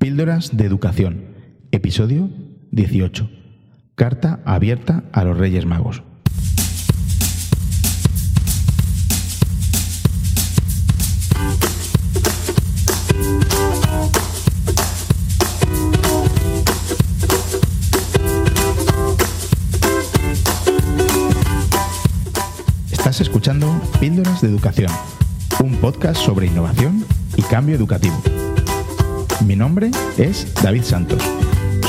Píldoras de Educación, episodio 18. Carta abierta a los Reyes Magos. Estás escuchando Píldoras de Educación, un podcast sobre innovación y cambio educativo. Mi nombre es David Santos.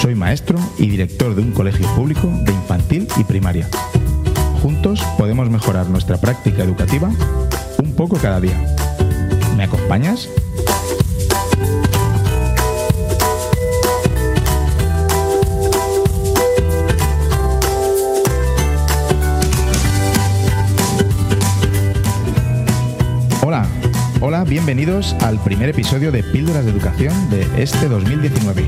Soy maestro y director de un colegio público de infantil y primaria. Juntos podemos mejorar nuestra práctica educativa un poco cada día. ¿Me acompañas? Bienvenidos al primer episodio de Píldoras de Educación de este 2019.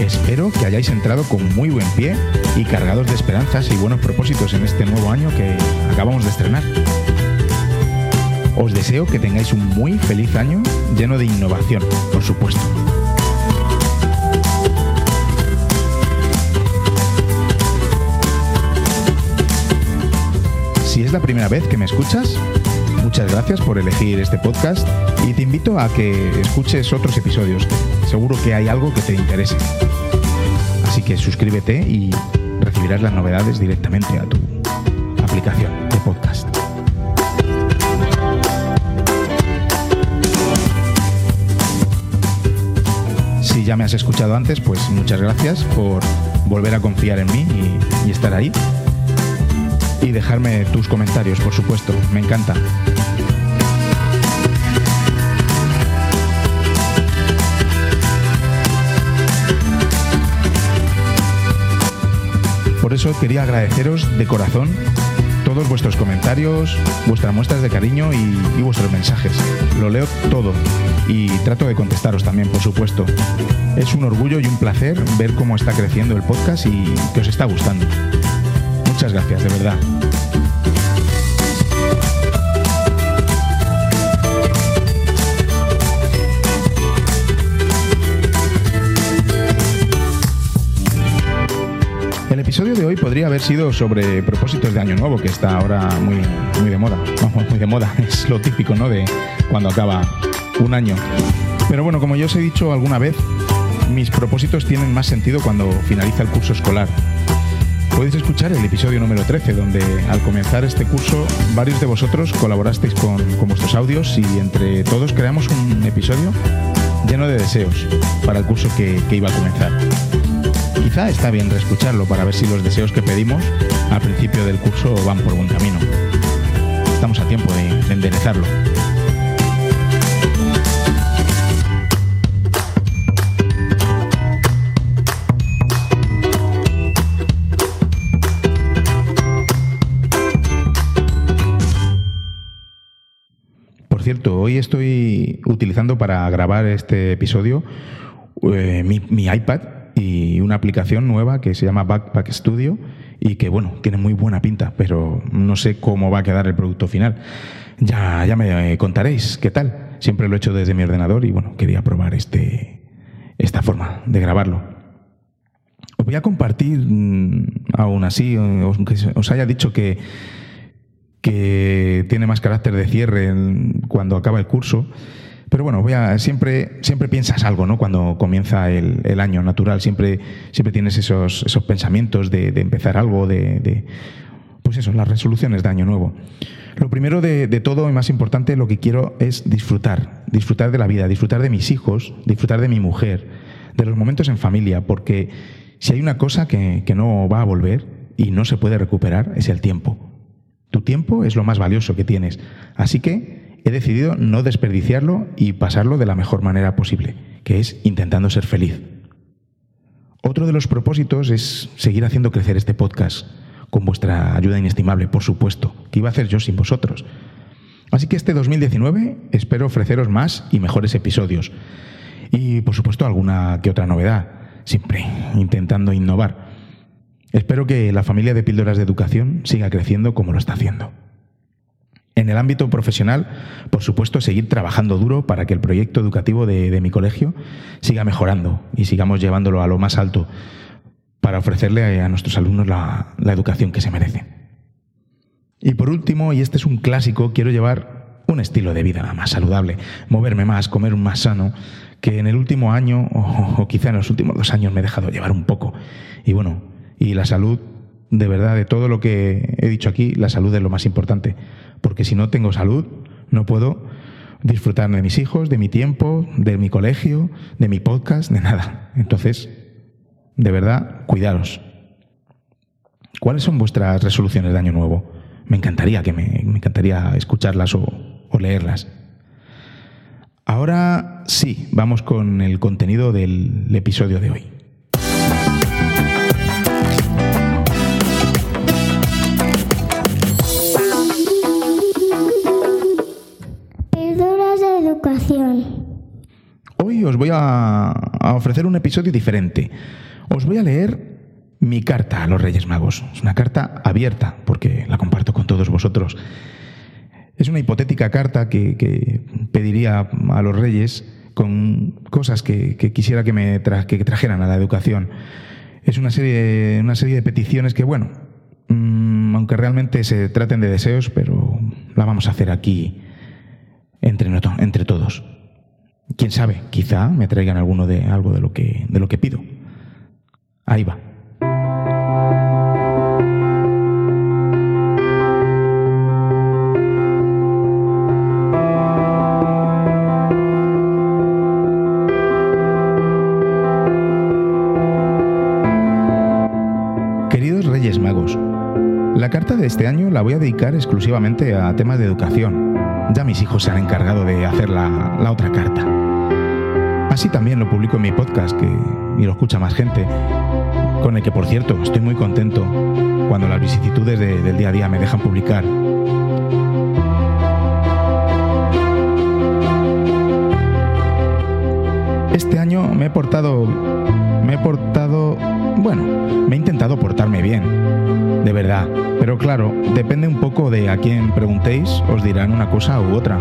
Espero que hayáis entrado con muy buen pie y cargados de esperanzas y buenos propósitos en este nuevo año que acabamos de estrenar. Os deseo que tengáis un muy feliz año lleno de innovación, por supuesto. Si es la primera vez que me escuchas, muchas gracias por elegir este podcast y te invito a que escuches otros episodios. Seguro que hay algo que te interese. Así que suscríbete y recibirás las novedades directamente a tu aplicación de podcast. Si ya me has escuchado antes, pues muchas gracias por volver a confiar en mí y, y estar ahí. Y dejarme tus comentarios, por supuesto, me encanta. Por eso quería agradeceros de corazón todos vuestros comentarios, vuestras muestras de cariño y, vuestros mensajes. Lo leo todo y trato de contestaros también, por supuesto. Es un orgullo y un placer ver cómo está creciendo el podcast y que os está gustando. Muchas gracias, de verdad. El episodio de hoy podría haber sido sobre propósitos de año nuevo, que está ahora muy, muy de moda. Vamos, muy de moda, es lo típico, ¿no? De cuando acaba un año. Pero bueno, como yo os he dicho alguna vez, mis propósitos tienen más sentido cuando finaliza el curso escolar. Podéis escuchar el episodio número 13, donde al comenzar este curso varios de vosotros colaborasteis con, con vuestros audios y entre todos creamos un episodio lleno de deseos para el curso que, que iba a comenzar. Quizá está bien reescucharlo para ver si los deseos que pedimos al principio del curso van por buen camino. Estamos a tiempo de, de enderezarlo. Por cierto, hoy estoy utilizando para grabar este episodio eh, mi iPad y una aplicación nueva que se llama Backpack Studio y que bueno, tiene muy buena pinta, pero no sé cómo va a quedar el producto final. Ya, ya me contaréis qué tal. Siempre lo he hecho desde mi ordenador y bueno, quería probar este, esta forma de grabarlo. Os voy a compartir, aún así, aunque os haya dicho que, que tiene más carácter de cierre cuando acaba el curso, pero bueno, voy a, siempre, siempre piensas algo, ¿no? Cuando comienza el, año natural, siempre, tienes esos, pensamientos de, empezar algo, de, pues eso, las resoluciones de año nuevo. Lo primero de, todo y más importante, lo que quiero es disfrutar, disfrutar de la vida, disfrutar de mis hijos, disfrutar de mi mujer, de los momentos en familia, porque si hay una cosa que no va a volver y no se puede recuperar, es el tiempo. Tu tiempo es lo más valioso que tienes. Así que he decidido no desperdiciarlo y pasarlo de la mejor manera posible, que es intentando ser feliz. Otro de los propósitos es seguir haciendo crecer este podcast, con vuestra ayuda inestimable, por supuesto, que iba a hacer yo sin vosotros. Así que este 2019 espero ofreceros más y mejores episodios. Y por supuesto alguna que otra novedad, siempre intentando innovar. Espero que la familia de píldoras de educación siga creciendo como lo está haciendo. En el ámbito profesional, por supuesto, seguir trabajando duro para que el proyecto educativo de, mi colegio siga mejorando y sigamos llevándolo a lo más alto para ofrecerle a nuestros alumnos la, la educación que se merecen. Y por último, y este es un clásico, quiero llevar un estilo de vida más saludable, moverme más, comer más sano, que en el último año o, quizá en los últimos dos años me he dejado llevar un poco. Y bueno, y la salud, de verdad, de todo lo que he dicho aquí, la salud es lo más importante. Porque si no tengo salud, no puedo disfrutar de mis hijos, de mi tiempo, de mi colegio, de mi podcast, de nada. Entonces, de verdad, cuidaros. ¿Cuáles son vuestras resoluciones de año nuevo? Me encantaría que me, encantaría escucharlas o leerlas. Ahora sí, vamos con el contenido del episodio de hoy. Os voy a, ofrecer un episodio diferente. Os voy a leer mi carta a los Reyes Magos. Es una carta abierta porque la comparto con todos vosotros. Es una hipotética carta que, pediría a los reyes con cosas que, quisiera que me trajeran a la educación. Es una serie, una serie de peticiones que, bueno, mm, aunque realmente se traten de deseos, pero la vamos a hacer aquí entre, entre todos. Quién sabe, quizá me traigan alguno de, algo de lo que, de lo que pido. Ahí va. este año la voy a dedicar exclusivamente a temas de educación. Ya mis hijos se han encargado de hacer la, otra carta. Así también lo publico en mi podcast, que y lo escucha más gente, con el que por cierto estoy muy contento cuando las vicisitudes del día a día me dejan publicar. Este año me he portado, me he portado, bueno, me he intentado portarme bien, de verdad. Pero claro, depende un poco de a quién preguntéis, os dirán una cosa u otra.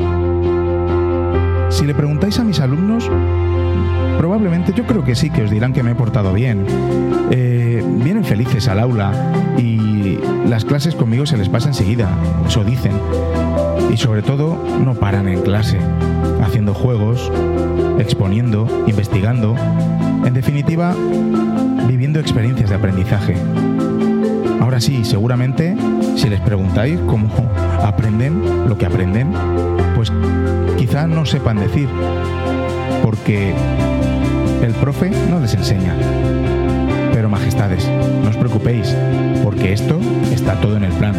Si le preguntáis a mis alumnos, probablemente yo creo que sí, que os dirán que me he portado bien. Eh, vienen felices al aula y las clases conmigo se les pasa enseguida, eso dicen. Y sobre todo, no paran en clase, haciendo juegos, exponiendo, investigando, en definitiva, viviendo experiencias de aprendizaje. Ahora sí, seguramente, si les preguntáis cómo aprenden lo que aprenden, pues quizá no sepan decir, porque el profe no les enseña. Pero majestades, no os preocupéis, porque esto está todo en el plan.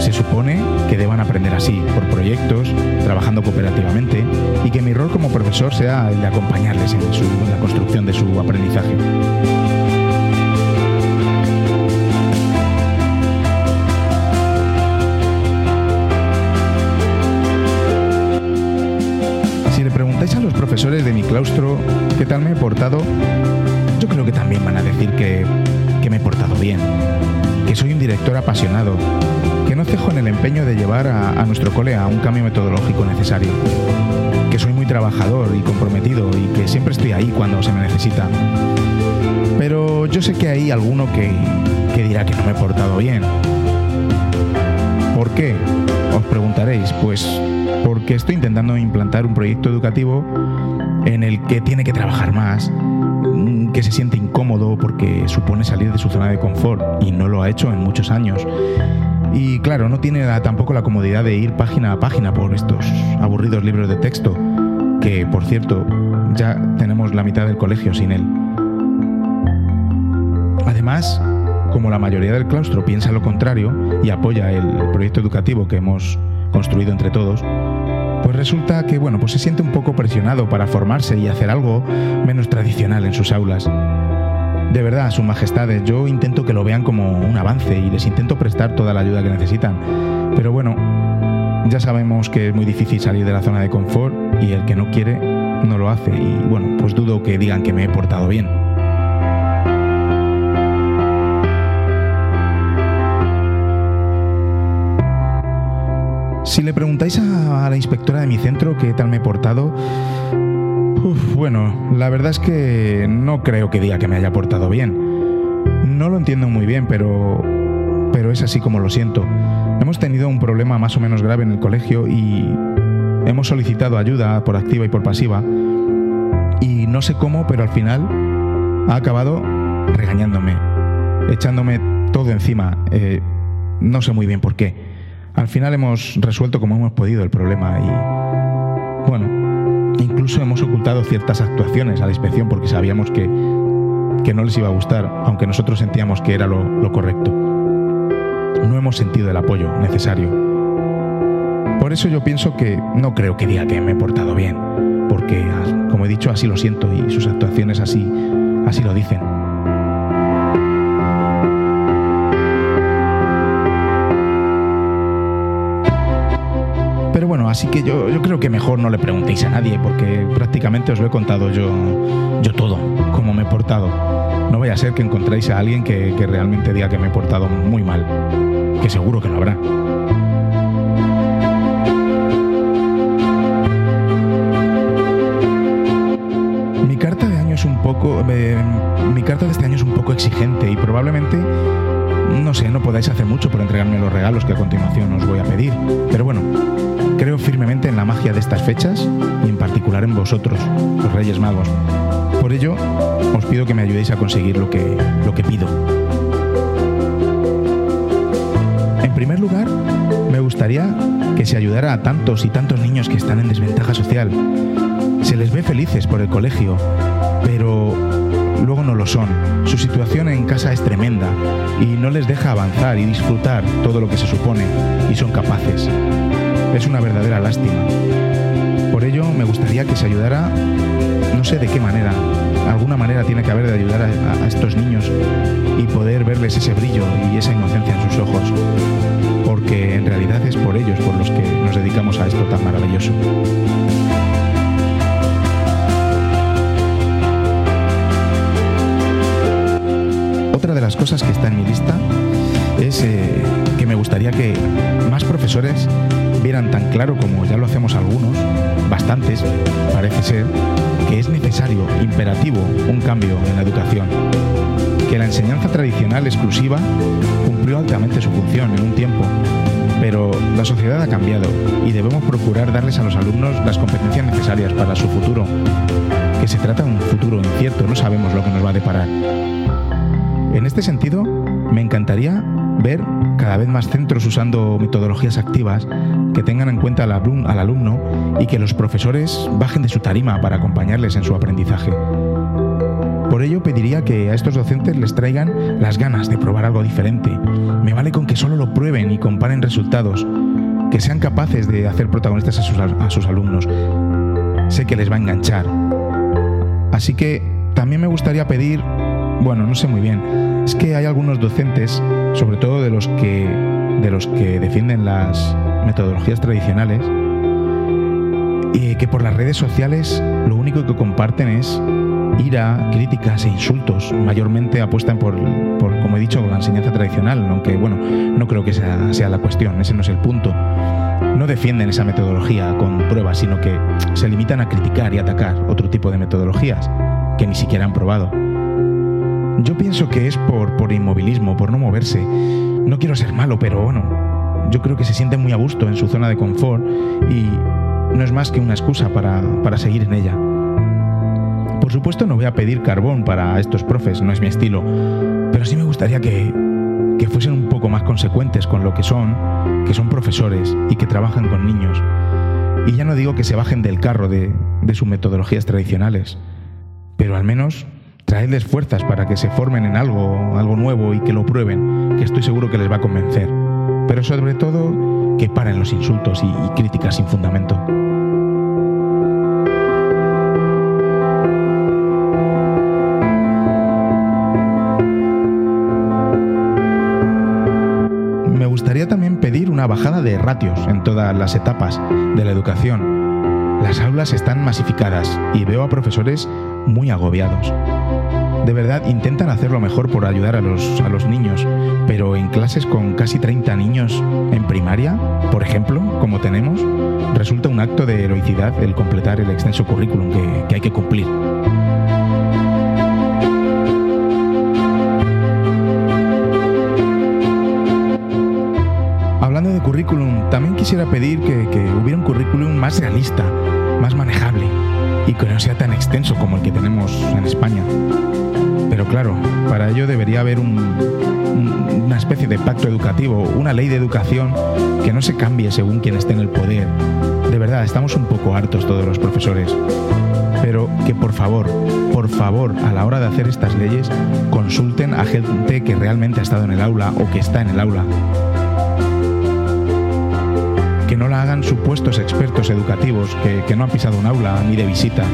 Se supone que deban aprender así, por proyectos, trabajando cooperativamente, y que mi rol como profesor sea el de acompañarles en, en la construcción de su aprendizaje. Claustro qué tal me he portado, yo creo que también van a decir que, me he portado bien, que soy un director apasionado, que no cejo en el empeño de llevar a, a nuestro cole a un cambio metodológico necesario, que soy muy trabajador y comprometido y que siempre estoy ahí cuando se me necesita. Pero yo sé que hay alguno que, que dirá que no me he portado bien. ¿Por qué? Os preguntaréis, pues porque estoy intentando implantar un proyecto educativo en el que tiene que trabajar más, mm, que se siente incómodo porque supone salir de su zona de confort y no lo ha hecho en muchos años. Y claro, no tiene tampoco la comodidad de ir página a página por estos aburridos libros de texto, que por cierto ya tenemos la mitad del colegio sin él. Además, como la mayoría del claustro piensa lo contrario y apoya el proyecto educativo que hemos construido entre todos, pues resulta que bueno, pues se siente un poco presionado para formarse y hacer algo menos tradicional en sus aulas. De verdad, Su Majestades, yo intento que lo vean como un avance y les intento prestar toda la ayuda que necesitan. Pero bueno, ya sabemos que es muy difícil salir de la zona de confort y el que no quiere no lo hace. Y bueno, pues dudo que digan que me he portado bien. Si le preguntáis a, la inspectora de mi centro qué tal me he portado, bueno, la verdad es que no creo que diga que me haya portado bien. No lo entiendo muy bien, pero, pero es así como lo siento. Hemos tenido un problema más o menos grave en el colegio y hemos solicitado ayuda por activa y por pasiva. Y no sé cómo, pero al final ha acabado regañándome, echándome todo encima. Eh, no sé muy bien por qué. Al final hemos resuelto como hemos podido el problema y, bueno, incluso hemos ocultado ciertas actuaciones a la inspección porque sabíamos que, que no les iba a gustar, aunque nosotros sentíamos que era lo, lo correcto. No hemos sentido el apoyo necesario. Por eso yo pienso que no creo que diga que me he portado bien, porque, como he dicho, así lo siento y sus actuaciones así, así lo dicen. Así que yo, yo creo que mejor no le preguntéis a nadie, porque prácticamente os lo he contado yo, yo todo, cómo me he portado. No vaya a ser que encontréis a alguien que, que realmente diga que me he portado muy mal, que seguro que lo habrá. Mi carta de año es un poco. Eh, mi carta de este año es un poco exigente y probablemente no sé, no podáis hacer mucho por entregarme los regalos que a continuación os voy a pedir. Pero bueno, creo firmemente en la magia de estas fechas y en particular en vosotros, los Reyes Magos. Por ello, os pido que me ayudéis a conseguir lo que, lo que pido. En primer lugar, me gustaría que se ayudara a tantos y tantos niños que están en desventaja social. Se les ve felices por el colegio, pero luego no lo son. Su situación en casa es tremenda y no les deja avanzar y disfrutar todo lo que se supone y son capaces. Es una verdadera lástima. Por ello me gustaría que se ayudara, no sé de qué manera, alguna manera tiene que haber de ayudar a, estos niños y poder verles ese brillo y esa inocencia en sus ojos, porque en realidad es por ellos por los que nos dedicamos a esto tan maravilloso. Cosas que está en mi lista es eh, que me gustaría que más profesores vieran tan claro como ya lo hacemos algunos, bastantes, parece ser, que es necesario, imperativo, un cambio en la educación. Que la enseñanza tradicional exclusiva cumplió altamente su función en un tiempo, pero la sociedad ha cambiado y debemos procurar darles a los alumnos las competencias necesarias para su futuro. Que se trata de un futuro incierto, no sabemos lo que nos va a deparar. En este sentido, me encantaría ver cada vez más centros usando metodologías activas que tengan en cuenta al, alumno y que los profesores bajen de su tarima para acompañarles en su aprendizaje. Por ello pediría que a estos docentes les traigan las ganas de probar algo diferente. Me vale con que solo lo prueben y comparen resultados, que sean capaces de hacer protagonistas a sus, a sus alumnos. Sé que les va a enganchar. Así que también me gustaría pedir bueno, no sé muy bien. Es que hay algunos docentes, sobre todo de los que, de los que defienden las metodologías tradicionales, y que por las redes sociales lo único que comparten es ira, críticas e insultos. Mayormente apuestan por, por como he dicho, la enseñanza tradicional, aunque bueno, no creo que sea, sea la cuestión, ese no es el punto. No defienden esa metodología con pruebas, sino que se limitan a criticar y atacar otro tipo de metodologías que ni siquiera han probado. Yo pienso que es por, por inmovilismo, por no moverse. No quiero ser malo, pero bueno, yo creo que se sienten muy a gusto en su zona de confort y no es más que una excusa para, para seguir en ella. Por supuesto no voy a pedir carbón para estos profes, no es mi estilo, pero sí me gustaría que, que fuesen un poco más consecuentes con lo que son, que son profesores y que trabajan con niños. Y ya no digo que se bajen del carro de, de sus metodologías tradicionales, pero al menos traedles fuerzas para que se formen en algo, algo nuevo y que lo prueben, que estoy seguro que les va a convencer. Pero sobre todo, que paren los insultos y, críticas sin fundamento. Me gustaría también pedir una bajada de ratios en todas las etapas de la educación. Las aulas están masificadas y veo a profesores muy agobiados. de verdad intentan hacer lo mejor por ayudar a los, a los niños, pero en clases con casi 30 niños en primaria, por ejemplo, como tenemos, resulta un acto de heroicidad el completar el extenso currículum que, que hay que cumplir. Hablando de currículum, también quisiera pedir que, que hubiera un currículum más realista, más manejable y que no sea tan extenso como el que tenemos en España. Pero claro, para ello debería haber un, un- una especie de pacto educativo, una ley de educación que no se cambie según quien esté en el poder. De verdad, estamos un poco hartos todos los profesores. Pero que por favor, por favor, a la hora de hacer estas leyes, consulten a gente que realmente ha estado en el aula o que está en el aula. Supuestos expertos educativos que, no han pisado un aula ni de visita.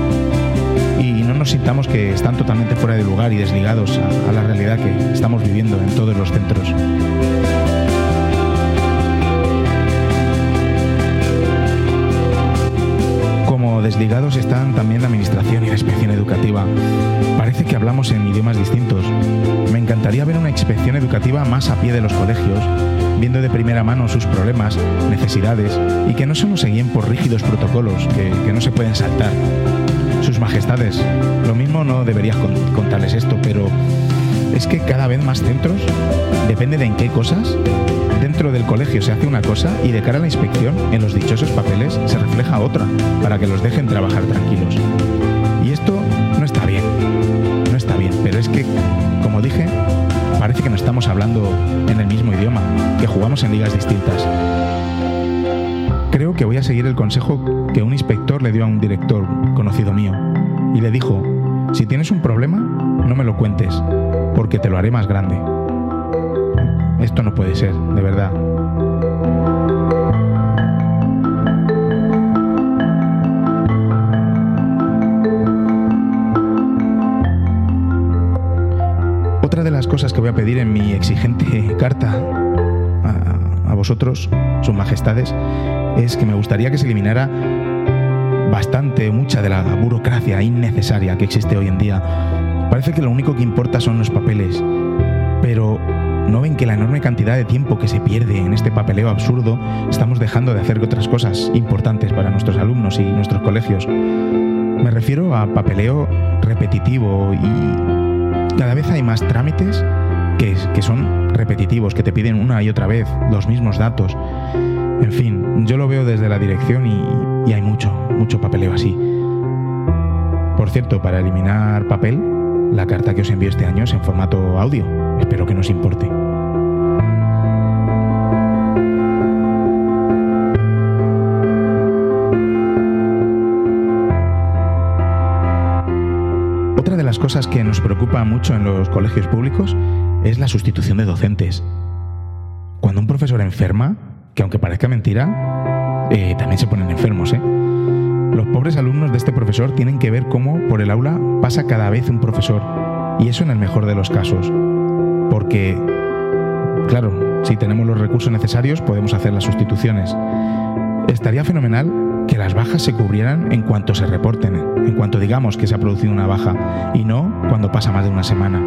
Y no nos sintamos que están totalmente fuera de lugar y desligados a la realidad que estamos viviendo en todos los centros. Desligados están también la administración y la inspección educativa. Parece que hablamos en idiomas distintos. Me encantaría ver una inspección educativa más a pie de los colegios, viendo de primera mano sus problemas, necesidades y que no solo se guíen por rígidos protocolos que, que no se pueden saltar. Sus majestades, lo mismo no deberías con- contarles esto, pero es que cada vez más centros, depende de en qué cosas, dentro del colegio se hace una cosa y de cara a la inspección, en los dichosos papeles se refleja otra, para que los dejen trabajar tranquilos. Y esto no está bien, no está bien, pero es que, como dije, parece que no estamos hablando en el mismo idioma, que jugamos en ligas distintas. Creo que voy a seguir el consejo que un inspector le dio a un director conocido mío, y le dijo, si tienes un problema, no me lo cuentes, porque te lo haré más grande. Esto no puede ser, de verdad. Otra de las cosas que voy a pedir en mi exigente carta a, vosotros, sus majestades, es que me gustaría que se eliminara bastante, mucha de la burocracia innecesaria que existe hoy en día. Parece que lo único que importa son los papeles, pero ¿no ven que la enorme cantidad de tiempo que se pierde en este papeleo absurdo estamos dejando de hacer otras cosas importantes para nuestros alumnos y nuestros colegios? Me refiero a papeleo repetitivo y cada vez hay más trámites que, que son repetitivos, que te piden una y otra vez los mismos datos. En fin, yo lo veo desde la dirección y, y hay mucho, mucho papeleo así. Por cierto, para eliminar papel, la carta que os envío este año es en formato audio. Espero que nos importe. Otra de las cosas que nos preocupa mucho en los colegios públicos es la sustitución de docentes. Cuando un profesor enferma, que aunque parezca mentira, eh, también se ponen enfermos, ¿eh? Los pobres alumnos de este profesor tienen que ver cómo por el aula pasa cada vez un profesor, y eso en el mejor de los casos. Porque, claro, si tenemos los recursos necesarios podemos hacer las sustituciones. Estaría fenomenal que las bajas se cubrieran en cuanto se reporten, en cuanto digamos que se ha producido una baja, y no cuando pasa más de una semana.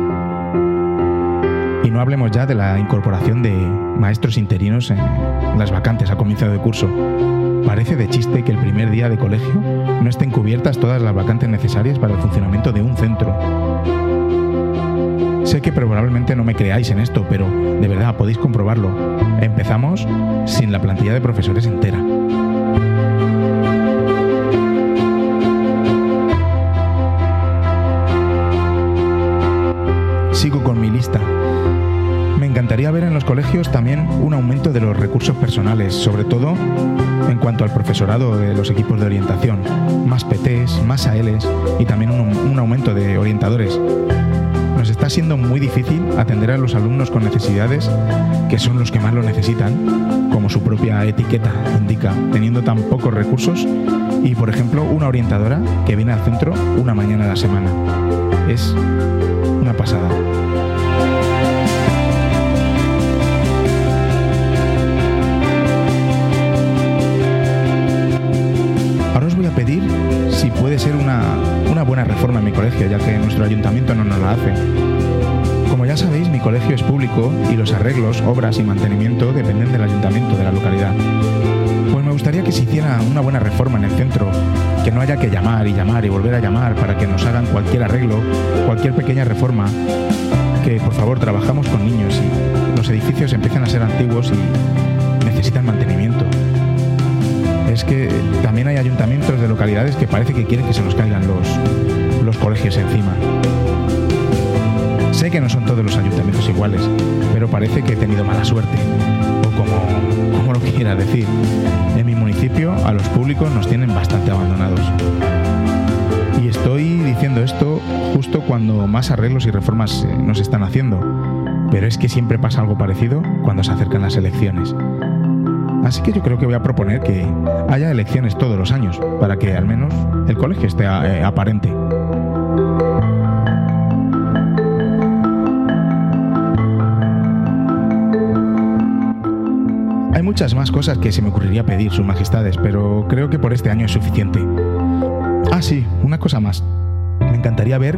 Y no hablemos ya de la incorporación de maestros interinos en las vacantes a comienzo de curso. Parece de chiste que el primer día de colegio no estén cubiertas todas las vacantes necesarias para el funcionamiento de un centro. Sé que probablemente no me creáis en esto, pero de verdad podéis comprobarlo. Empezamos sin la plantilla de profesores entera. Colegios también un aumento de los recursos personales, sobre todo en cuanto al profesorado de los equipos de orientación. Más PTs, más ALs y también un, un aumento de orientadores. Nos está siendo muy difícil atender a los alumnos con necesidades que son los que más lo necesitan, como su propia etiqueta indica, teniendo tan pocos recursos y, por ejemplo, una orientadora que viene al centro una mañana a la semana. Es una pasada. Colegio es público y los arreglos, obras y mantenimiento dependen del ayuntamiento de la localidad. Pues me gustaría que se hiciera una buena reforma en el centro, que no haya que llamar y llamar y volver a llamar para que nos hagan cualquier arreglo, cualquier pequeña reforma, que por favor trabajamos con niños y los edificios empiezan a ser antiguos y necesitan mantenimiento. Es que también hay ayuntamientos de localidades que parece que quieren que se nos caigan los, los colegios encima. Que no son todos los ayuntamientos iguales, pero parece que he tenido mala suerte, o como, como lo quiera decir. En mi municipio a los públicos nos tienen bastante abandonados. Y estoy diciendo esto justo cuando más arreglos y reformas eh, nos están haciendo, pero es que siempre pasa algo parecido cuando se acercan las elecciones. Así que yo creo que voy a proponer que haya elecciones todos los años, para que al menos el colegio esté eh, aparente. Muchas más cosas que se me ocurriría pedir, Sus Majestades, pero creo que por este año es suficiente. Ah, sí, una cosa más. Me encantaría ver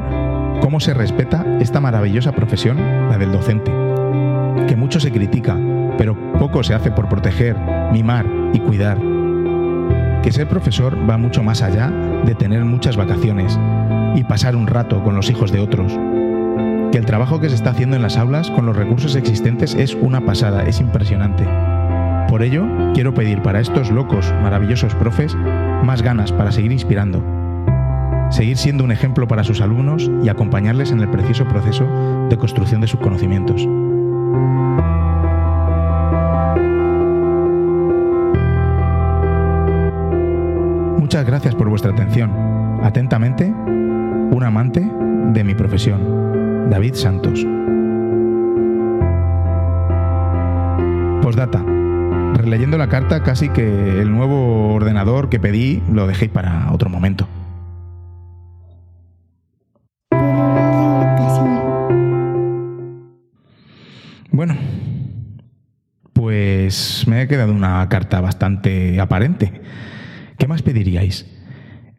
cómo se respeta esta maravillosa profesión, la del docente. Que mucho se critica, pero poco se hace por proteger, mimar y cuidar. Que ser profesor va mucho más allá de tener muchas vacaciones y pasar un rato con los hijos de otros. Que el trabajo que se está haciendo en las aulas con los recursos existentes es una pasada, es impresionante. Por ello, quiero pedir para estos locos, maravillosos profes más ganas para seguir inspirando, seguir siendo un ejemplo para sus alumnos y acompañarles en el precioso proceso de construcción de sus conocimientos. Muchas gracias por vuestra atención. Atentamente, un amante de mi profesión, David Santos. Postdata. Releyendo la carta, casi que el nuevo ordenador que pedí lo dejé para otro momento. Bueno, pues me ha quedado una carta bastante aparente. ¿Qué más pediríais?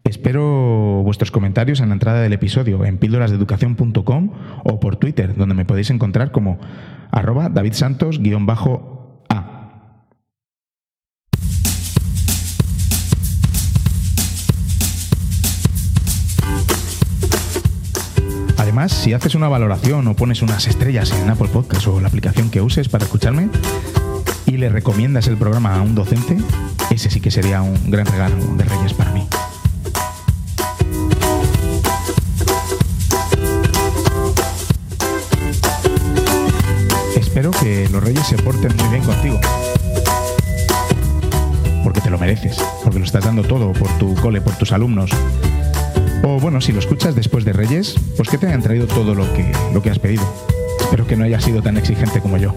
Espero vuestros comentarios en la entrada del episodio en píldorasdeeducación.com o por Twitter, donde me podéis encontrar como arroba davidsantos-a. Además, si haces una valoración o pones unas estrellas en Apple Podcast o la aplicación que uses para escucharme y le recomiendas el programa a un docente, ese sí que sería un gran regalo de Reyes para mí. Espero que los Reyes se porten muy bien contigo. Porque te lo mereces, porque lo estás dando todo por tu cole, por tus alumnos. O bueno, si lo escuchas después de Reyes, pues que te hayan traído todo lo que, lo que has pedido. Espero que no hayas sido tan exigente como yo.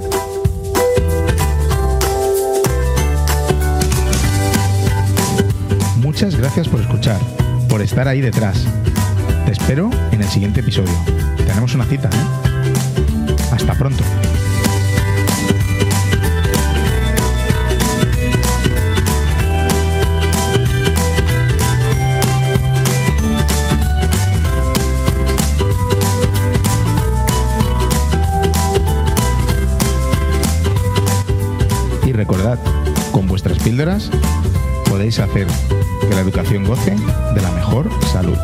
Muchas gracias por escuchar, por estar ahí detrás. Te espero en el siguiente episodio. Tenemos una cita, ¿eh? Podéis hacer que la educación goce de la mejor salud.